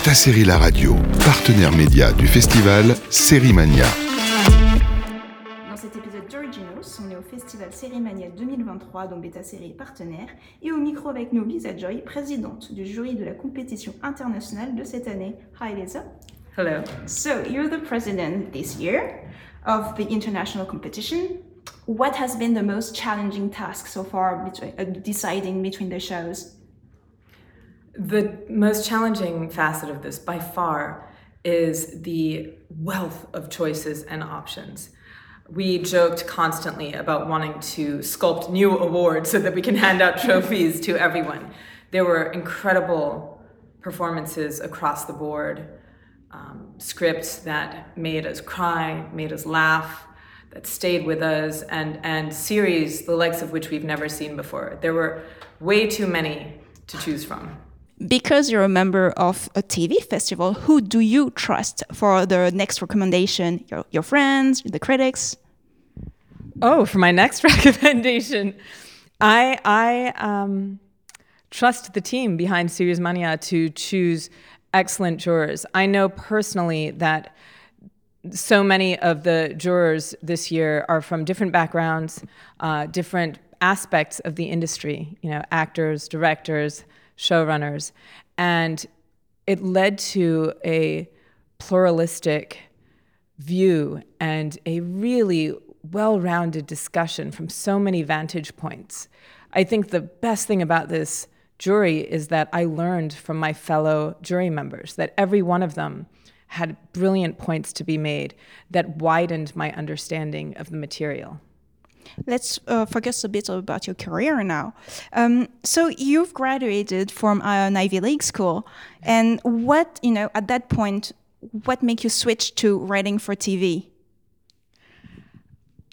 Beta Série La Radio, partenaire média du festival Série Mania. Dans cet épisode d'Originals, on est au festival Série Mania 2023 dont Beta Série est partenaire et au micro avec nous Lisa Joy, présidente du jury de la compétition internationale de cette année. Hi Lisa. Hello. So you're the president this year of the international competition. What has been the most challenging task so far between, uh, deciding between the shows? The most challenging facet of this, by far, is the wealth of choices and options. We joked constantly about wanting to sculpt new awards so that we can hand out trophies to everyone. There were incredible performances across the board, um, scripts that made us cry, made us laugh, that stayed with us, and, and series the likes of which we've never seen before. There were way too many to choose from because you're a member of a TV festival, who do you trust for the next recommendation? Your, your friends, the critics? Oh, for my next recommendation, I I um, trust the team behind Series Mania to choose excellent jurors. I know personally that so many of the jurors this year are from different backgrounds, uh, different aspects of the industry. You know, actors, directors showrunners. And it led to a pluralistic view and a really well rounded discussion from so many vantage points. I think the best thing about this jury is that I learned from my fellow jury members that every one of them had brilliant points to be made that widened my understanding of the material. Let's uh, focus a bit about your career now. Um, so you've graduated from an Ivy League school, and what you know at that point, what made you switch to writing for TV?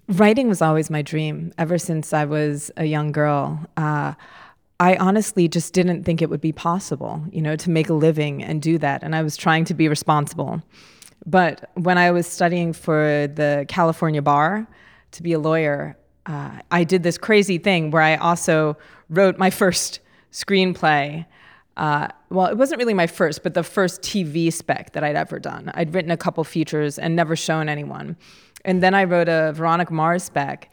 Writing was always my dream ever since I was a young girl. Uh, I honestly just didn't think it would be possible, you know, to make a living and do that. And I was trying to be responsible. But when I was studying for the California bar to be a lawyer, uh, I did this crazy thing where I also wrote my first screenplay. Uh, well, it wasn't really my first, but the first TV spec that I'd ever done. I'd written a couple features and never shown anyone. And then I wrote a Veronica Mars spec,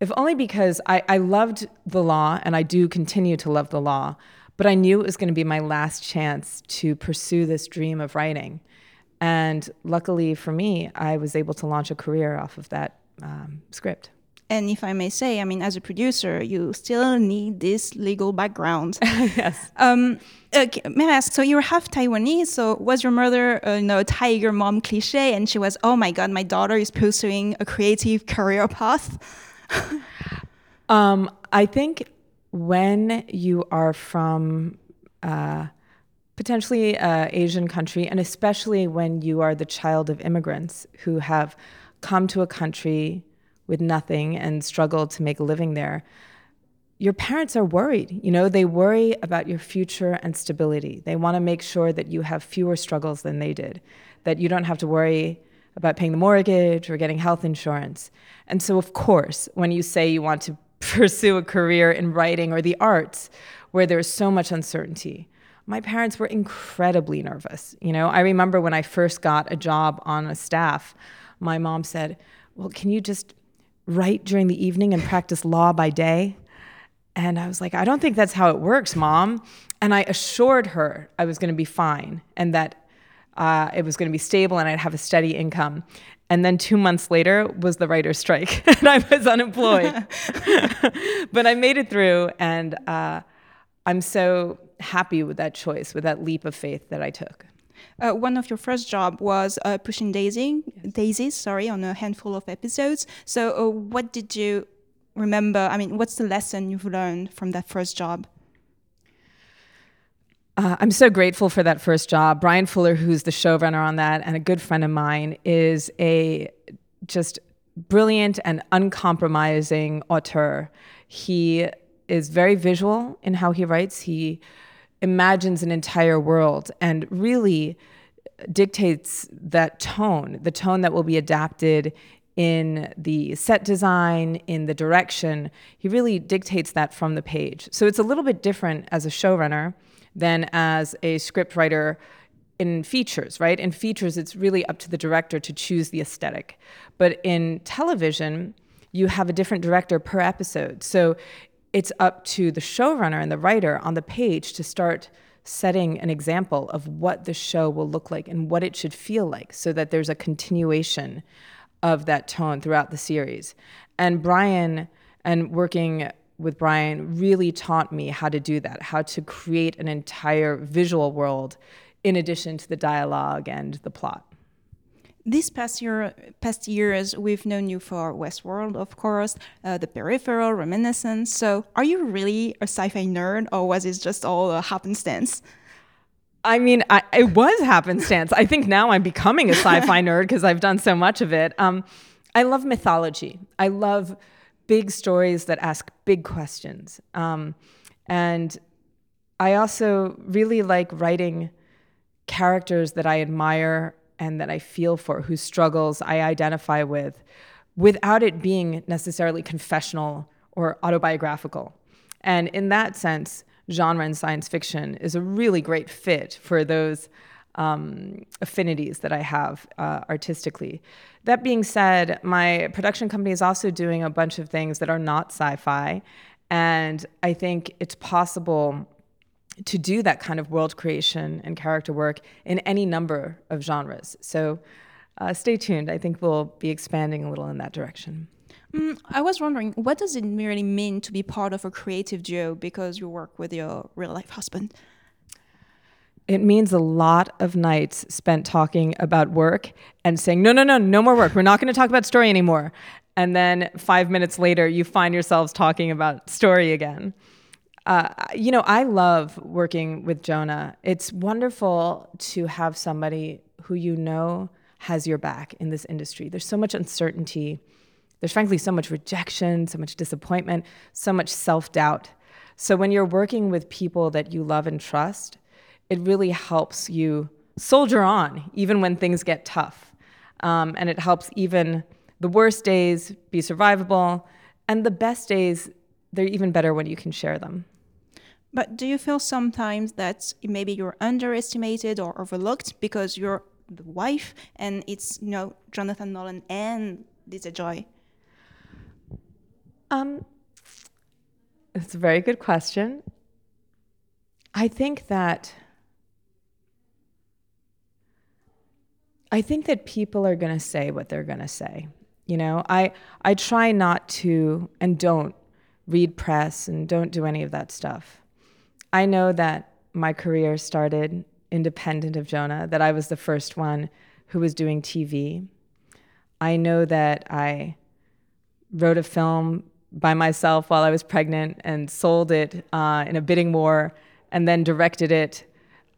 if only because I, I loved the law and I do continue to love the law, but I knew it was going to be my last chance to pursue this dream of writing. And luckily for me, I was able to launch a career off of that um, script. And if I may say, I mean, as a producer, you still need this legal background. yes. Um, okay, may I ask? So you're half Taiwanese. So was your mother, uh, you know, tiger mom cliche, and she was, oh my god, my daughter is pursuing a creative career path? um, I think when you are from uh, potentially an Asian country, and especially when you are the child of immigrants who have come to a country with nothing and struggle to make a living there, your parents are worried. You know, they worry about your future and stability. They want to make sure that you have fewer struggles than they did, that you don't have to worry about paying the mortgage or getting health insurance. And so, of course, when you say you want to pursue a career in writing or the arts where there's so much uncertainty, my parents were incredibly nervous. You know, I remember when I first got a job on a staff, my mom said, Well, can you just write during the evening and practice law by day? And I was like, I don't think that's how it works, mom. And I assured her I was going to be fine and that uh, it was going to be stable and I'd have a steady income. And then two months later was the writer's strike, and I was unemployed. but I made it through, and uh, I'm so happy with that choice, with that leap of faith that I took. Uh, one of your first job was uh, pushing daisy, yes. daisies, sorry, on a handful of episodes. So, uh, what did you remember? I mean, what's the lesson you've learned from that first job? Uh, I'm so grateful for that first job. Bryan Fuller, who's the showrunner on that and a good friend of mine, is a just brilliant and uncompromising auteur. He is very visual in how he writes. He imagines an entire world and really dictates that tone, the tone that will be adapted in the set design, in the direction. He really dictates that from the page. So it's a little bit different as a showrunner than as a scriptwriter in features, right? In features, it's really up to the director to choose the aesthetic. But in television, you have a different director per episode. So it's up to the showrunner and the writer on the page to start setting an example of what the show will look like and what it should feel like so that there's a continuation of that tone throughout the series. And Bryan and working with Bryan really taught me how to do that, how to create an entire visual world in addition to the dialogue and the plot. This past year, past years, we've known you for Westworld, of course, uh, The Peripheral, Reminiscence. So, are you really a sci-fi nerd, or was it just all a happenstance? I mean, I, it was happenstance. I think now I'm becoming a sci-fi nerd because I've done so much of it. Um, I love mythology. I love big stories that ask big questions, um, and I also really like writing characters that I admire and that I feel for, whose struggles I identify with, without it being necessarily confessional or autobiographical. And in that sense, genre and science fiction is a really great fit for those um, affinities that I have uh, artistically. That being said, my production company is also doing a bunch of things that are not sci fi. And I think it's possible to do that kind of world creation and character work in any number of genres. So uh, stay tuned. I think we'll be expanding a little in that direction. Mm, I was wondering, what does it really mean to be part of a creative duo because you work with your real life husband? It means a lot of nights spent talking about work and saying, no, no, no, no more work. We're not going to talk about story anymore. And then five minutes later, you find yourselves talking about story again. Uh, you know, I love working with Jonah. It's wonderful to have somebody who you know has your back in this industry. There's so much uncertainty. There's frankly so much rejection, so much disappointment, so much self doubt. So when you're working with people that you love and trust, it really helps you soldier on, even when things get tough. Um, and it helps even the worst days be survivable, and the best days, they're even better when you can share them. But do you feel sometimes that maybe you're underestimated or overlooked because you're the wife and it's you know Jonathan Nolan and Lisa Joy? Um, it's a very good question. I think that I think that people are going to say what they're going to say. You know, I I try not to and don't read press and don't do any of that stuff. I know that my career started independent of Jonah, that I was the first one who was doing TV. I know that I wrote a film by myself while I was pregnant and sold it uh, in a bidding war and then directed it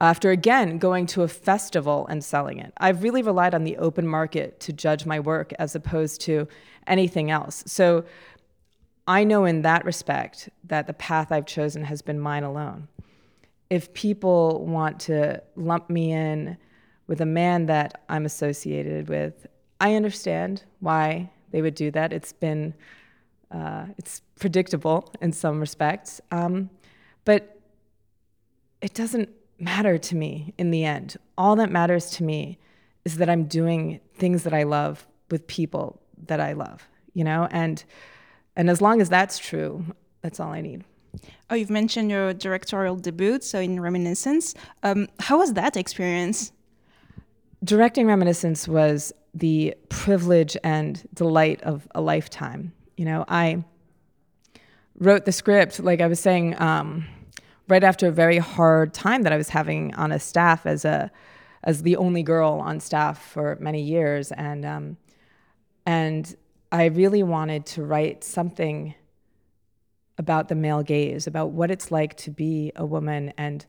after again going to a festival and selling it. I've really relied on the open market to judge my work as opposed to anything else. So I know in that respect that the path I've chosen has been mine alone. If people want to lump me in with a man that I'm associated with, I understand why they would do that. It's been, uh, it's predictable in some respects, um, but it doesn't matter to me in the end. All that matters to me is that I'm doing things that I love with people that I love, you know, and and as long as that's true, that's all I need. Oh, you've mentioned your directorial debut, so in Reminiscence. Um, how was that experience? Directing Reminiscence was the privilege and delight of a lifetime. You know, I wrote the script, like I was saying, um, right after a very hard time that I was having on a staff as a as the only girl on staff for many years, and um, and I really wanted to write something about the male gaze, about what it's like to be a woman and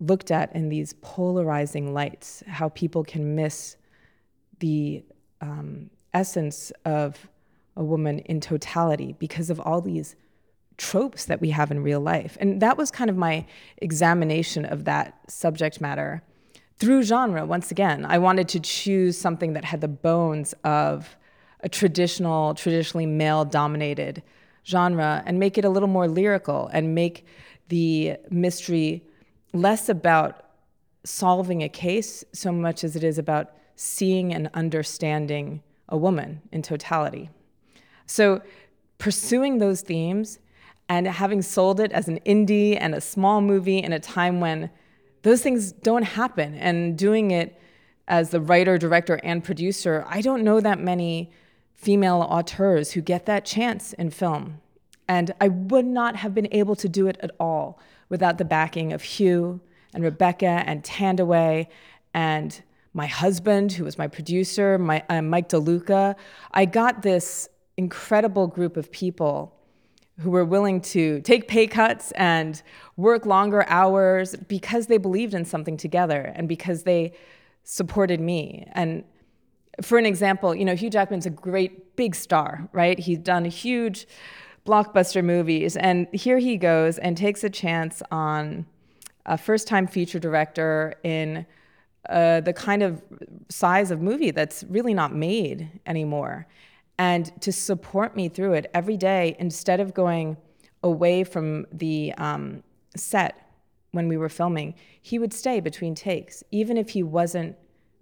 looked at in these polarizing lights, how people can miss the um, essence of a woman in totality because of all these tropes that we have in real life. And that was kind of my examination of that subject matter through genre. Once again, I wanted to choose something that had the bones of a traditional, traditionally male dominated genre and make it a little more lyrical and make the mystery less about solving a case so much as it is about seeing and understanding a woman in totality. So, pursuing those themes and having sold it as an indie and a small movie in a time when those things don't happen, and doing it as the writer, director, and producer, I don't know that many female auteurs who get that chance in film. And I would not have been able to do it at all without the backing of Hugh and Rebecca and Thandiwe and my husband, who was my producer, my, uh, Mike DeLuca. I got this incredible group of people who were willing to take pay cuts and work longer hours because they believed in something together and because they supported me. And for an example, you know, Hugh Jackman's a great big star, right? He's done huge blockbuster movies. And here he goes and takes a chance on a first time feature director in uh, the kind of size of movie that's really not made anymore. And to support me through it every day, instead of going away from the um, set when we were filming, he would stay between takes, even if he wasn't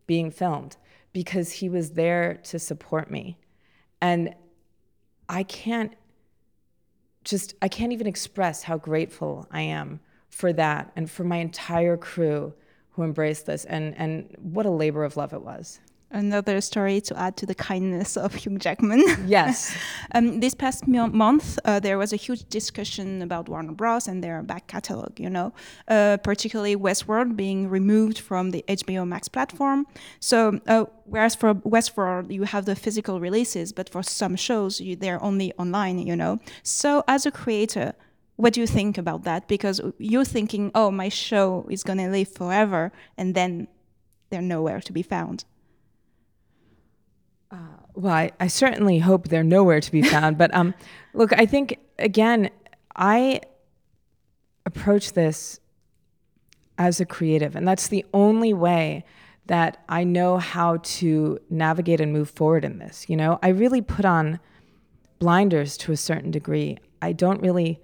being filmed, because he was there to support me. And I can't just, I can't even express how grateful I am for that and for my entire crew who embraced this and, and what a labor of love it was. Another story to add to the kindness of Hugh Jackman. Yes. um, this past month, uh, there was a huge discussion about Warner Bros. and their back catalog, you know, uh, particularly Westworld being removed from the HBO Max platform. So, uh, whereas for Westworld, you have the physical releases, but for some shows, you, they're only online, you know. So, as a creator, what do you think about that? Because you're thinking, oh, my show is going to live forever, and then they're nowhere to be found. Uh, well, I, I, certainly hope they're nowhere to be found. but um, look, I think, again, I approach this as a creative, and that's the only way that I know how to navigate and move forward in this. You know, I really put on blinders to a certain degree. I don't really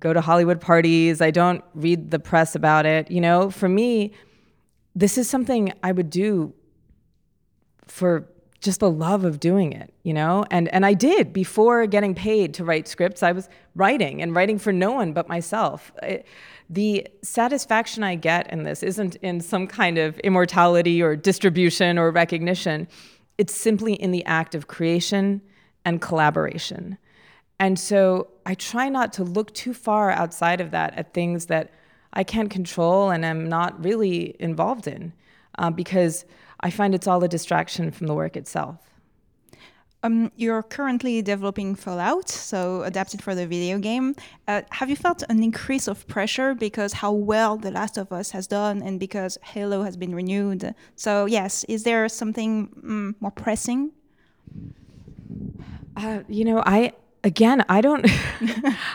go to Hollywood parties. I don't read the press about it. You know, for me, this is something I would do for just the love of doing it, you know? And and I did before getting paid to write scripts. I was writing and writing for no one but myself. It, the satisfaction I get in this isn't in some kind of immortality or distribution or recognition. It's simply in the act of creation and collaboration. And so I try not to look too far outside of that at things that I can't control and am not really involved in uh, because I find it's all a distraction from the work itself. Um, you're currently developing Fallout, so adapted for the video game. Uh, have you felt an increase of pressure because how well The Last of Us has done and because Halo has been renewed? So, yes, is there something mm, more pressing? Uh, you know, I again, I don't.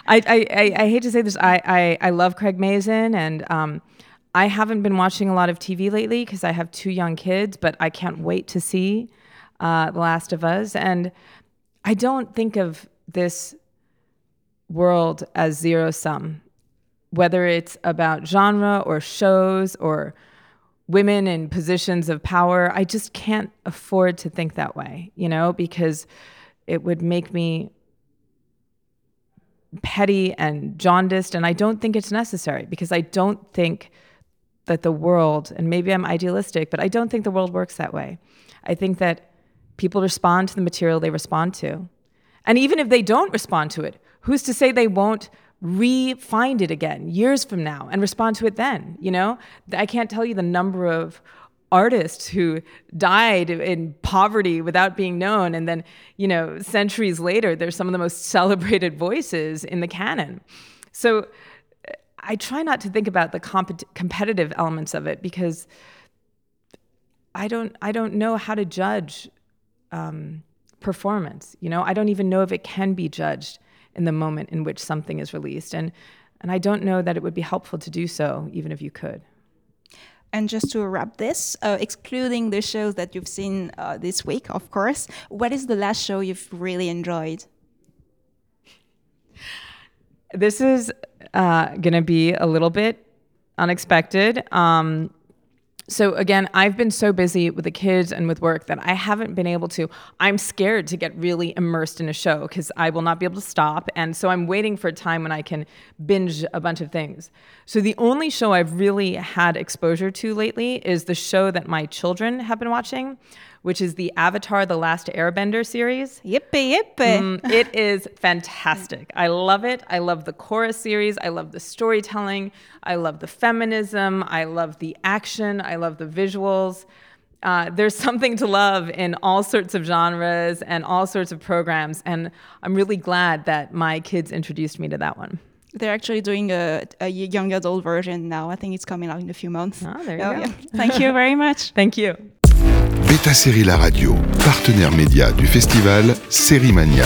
I, I, I hate to say this. I I, I love Craig Mazin, and um, I haven't been watching a lot of TV lately because I have two young kids. But I can't wait to see uh, The Last of Us, and I don't think of this world as zero sum, whether it's about genre or shows or women in positions of power. I just can't afford to think that way, you know, because it would make me petty and jaundiced, and I don't think it's necessary because I don't think that the world, and maybe I'm idealistic, but I don't think the world works that way. I think that people respond to the material they respond to. And even if they don't respond to it, who's to say they won't re-find it again years from now and respond to it then? You know, I can't tell you the number of artists who died in poverty without being known and then you know centuries later they're some of the most celebrated voices in the canon so i try not to think about the comp- competitive elements of it because i don't i don't know how to judge um, performance you know i don't even know if it can be judged in the moment in which something is released and and i don't know that it would be helpful to do so even if you could and just to wrap this, uh, excluding the shows that you've seen uh, this week, of course, what is the last show you've really enjoyed? This is uh, going to be a little bit unexpected. Um, so again, I've been so busy with the kids and with work that I haven't been able to. I'm scared to get really immersed in a show because I will not be able to stop. And so I'm waiting for a time when I can binge a bunch of things. So the only show I've really had exposure to lately is the show that my children have been watching, which is the Avatar The Last Airbender series. Yippee, yippee. Mm, it is fantastic. I love it. I love the Korra series. I love the storytelling. I love the feminism. I love the action. I love the visuals. Uh, there's something to love in all sorts of genres and all sorts of programs. And I'm really glad that my kids introduced me to that one. They're actually doing a, a young adult version now. I think it's coming out in a few months. Ah, there you go. Thank you very much. Thank you. Beta Série La Radio, partenaire média du festival Série Mania.